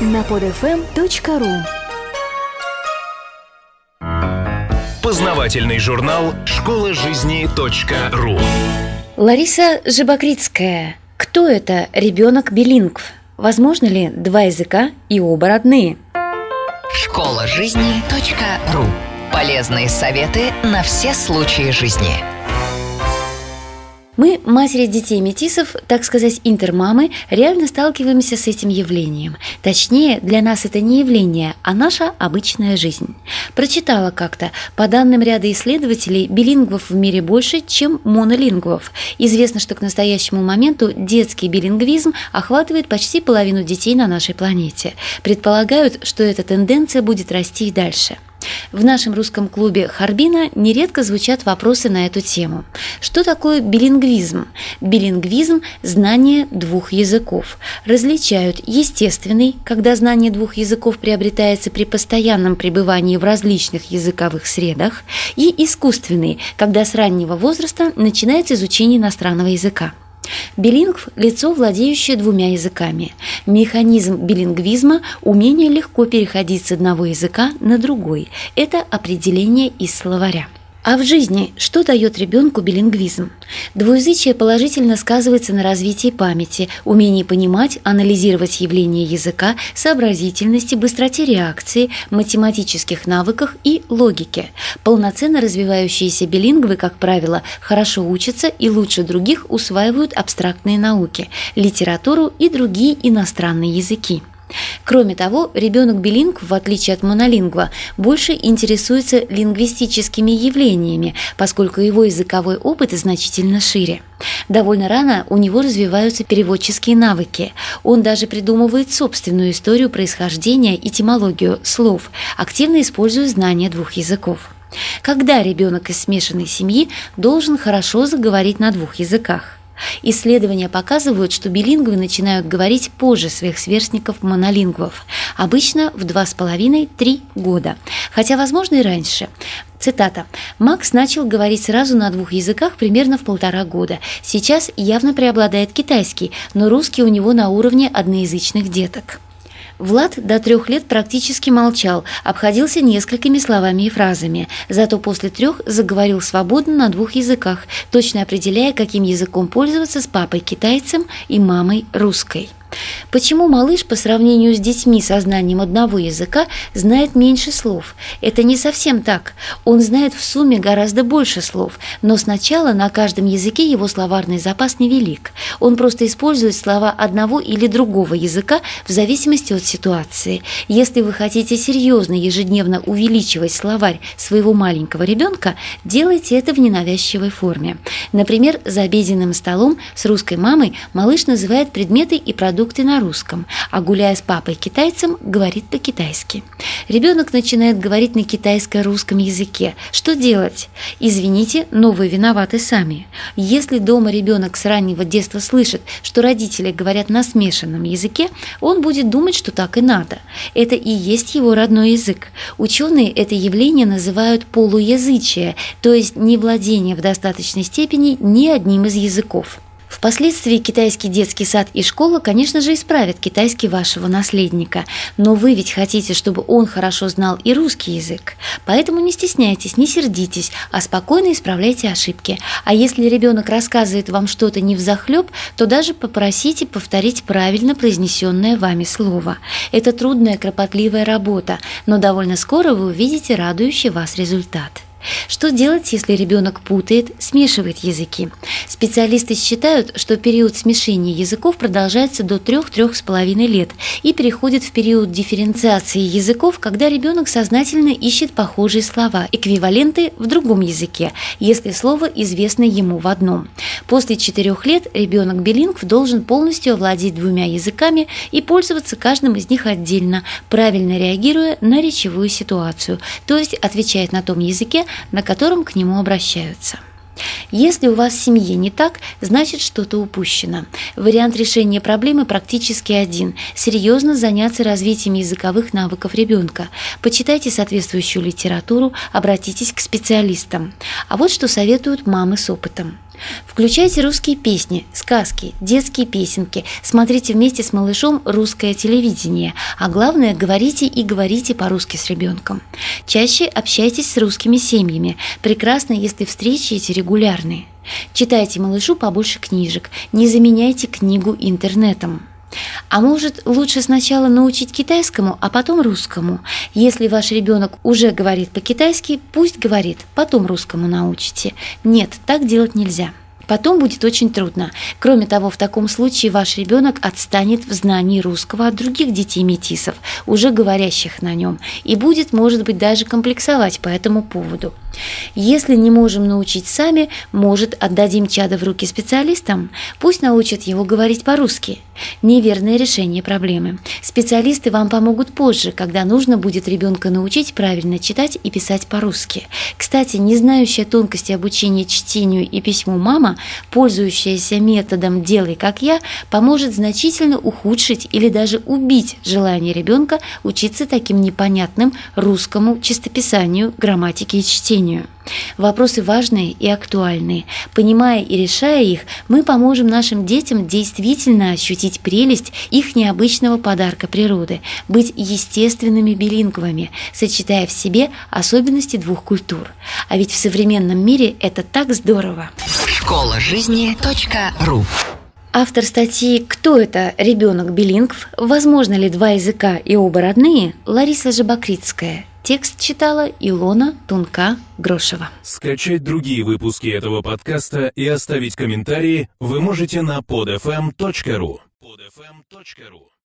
на podfm.ru Познавательный журнал «Школа жизни .ру» Лариса Жабокритская. Кто это ребенок билингв? Возможно ли два языка и оба родные? Школа жизни .ру Полезные советы на все случаи жизни. Мы, матери детей метисов, так сказать, интермамы, реально сталкиваемся с этим явлением. Точнее, для нас это не явление, а наша обычная жизнь. Прочитала как-то, по данным ряда исследователей, билингвов в мире больше, чем монолингвов. Известно, что к настоящему моменту детский билингвизм охватывает почти половину детей на нашей планете. Предполагают, что эта тенденция будет расти и дальше. В нашем русском клубе Харбина нередко звучат вопросы на эту тему. Что такое билингвизм? Билингвизм – знание двух языков. Различают естественный, когда знание двух языков приобретается при постоянном пребывании в различных языковых средах, и искусственный, когда с раннего возраста начинается изучение иностранного языка. Билингв – лицо, владеющее двумя языками. Механизм билингвизма – умение легко переходить с одного языка на другой. Это определение из словаря. А в жизни что дает ребенку билингвизм? Двуязычие положительно сказывается на развитии памяти, умении понимать, анализировать явления языка, сообразительности, быстроте реакции, математических навыках и логике. Полноценно развивающиеся билингвы, как правило, хорошо учатся и лучше других усваивают абстрактные науки, литературу и другие иностранные языки. Кроме того, ребенок билингв, в отличие от монолингва, больше интересуется лингвистическими явлениями, поскольку его языковой опыт значительно шире. Довольно рано у него развиваются переводческие навыки. Он даже придумывает собственную историю происхождения, этимологию слов, активно используя знания двух языков. Когда ребенок из смешанной семьи должен хорошо заговорить на двух языках? Исследования показывают, что билингвы начинают говорить позже своих сверстников-монолингвов, обычно в 2,5-3 года, хотя, возможно, и раньше. Цитата. «Макс начал говорить сразу на двух языках примерно в полтора года. Сейчас явно преобладает китайский, но русский у него на уровне одноязычных деток». Влад до трех лет практически молчал, обходился несколькими словами и фразами, зато после трех заговорил свободно на двух языках, точно определяя, каким языком пользоваться с папой китайцем и мамой русской. Почему малыш по сравнению с детьми со знанием одного языка знает меньше слов? Это не совсем так. Он знает в сумме гораздо больше слов, но сначала на каждом языке его словарный запас невелик. Он просто использует слова одного или другого языка в зависимости от ситуации. Если вы хотите серьезно ежедневно увеличивать словарь своего маленького ребенка, делайте это в ненавязчивой форме. Например, за обеденным столом с русской мамой малыш называет предметы и продукты продукты на русском, а гуляя с папой-китайцем, говорит по-китайски. Ребенок начинает говорить на китайско-русском языке. Что делать? Извините, но вы виноваты сами. Если дома ребенок с раннего детства слышит, что родители говорят на смешанном языке, он будет думать, что так и надо. Это и есть его родной язык. Ученые это явление называют полуязычие, то есть невладение в достаточной степени ни одним из языков. Впоследствии китайский детский сад и школа, конечно же, исправят китайский вашего наследника, но вы ведь хотите, чтобы он хорошо знал и русский язык. Поэтому не стесняйтесь, не сердитесь, а спокойно исправляйте ошибки. А если ребенок рассказывает вам что-то не взахлеб, то даже попросите повторить правильно произнесенное вами слово. Это трудная, кропотливая работа, но довольно скоро вы увидите радующий вас результат. Что делать, если ребенок путает, смешивает языки? Специалисты считают, что период смешения языков продолжается до 3-3,5 лет и переходит в период дифференциации языков, когда ребенок сознательно ищет похожие слова, эквиваленты в другом языке, если слово известно ему в одном. После 4 лет ребенок билингв должен полностью овладеть двумя языками и пользоваться каждым из них отдельно, правильно реагируя на речевую ситуацию, то есть отвечает на том языке, на котором к нему обращаются. Если у вас в семье не так, значит что-то упущено. Вариант решения проблемы практически один – серьезно заняться развитием языковых навыков ребенка. Почитайте соответствующую литературу, обратитесь к специалистам. А вот что советуют мамы с опытом. Включайте русские песни, сказки, детские песенки, смотрите вместе с малышом русское телевидение, а главное, говорите и говорите по-русски с ребенком. Чаще общайтесь с русскими семьями. Прекрасно, если встречи эти регулярные. Читайте малышу побольше книжек, не заменяйте книгу интернетом. А может, лучше сначала научить китайскому, а потом русскому? Если ваш ребенок уже говорит по-китайски, пусть говорит, потом русскому научите. Нет, так делать нельзя. Потом будет очень трудно. Кроме того, в таком случае ваш ребенок отстанет в знании русского от других детей метисов, уже говорящих на нем, и будет, может быть, даже комплексовать по этому поводу. Если не можем научить сами, может, отдадим чадо в руки специалистам? Пусть научат его говорить по-русски. Неверное решение проблемы. Специалисты вам помогут позже, когда нужно будет ребенка научить правильно читать и писать по-русски. Кстати, не знающая тонкости обучения чтению и письму мама, пользующаяся методом «делай как я», поможет значительно ухудшить или даже убить желание ребенка учиться таким непонятным русскому чистописанию, грамматике и чтению. Вопросы важные и актуальные. Понимая и решая их, мы поможем нашим детям действительно ощутить прелесть их необычного подарка природы, быть естественными билингвами, сочетая в себе особенности двух культур. А ведь в современном мире это так здорово. Школа жизни .ру Автор статьи «Кто это ребенок билингв? Возможно ли два языка и оба родные?» Лариса Жабокритская. Текст читала Илона Тунка-Грошева. Скачать другие выпуски этого подкаста и оставить комментарии вы можете на podfm.ru. podfm.ru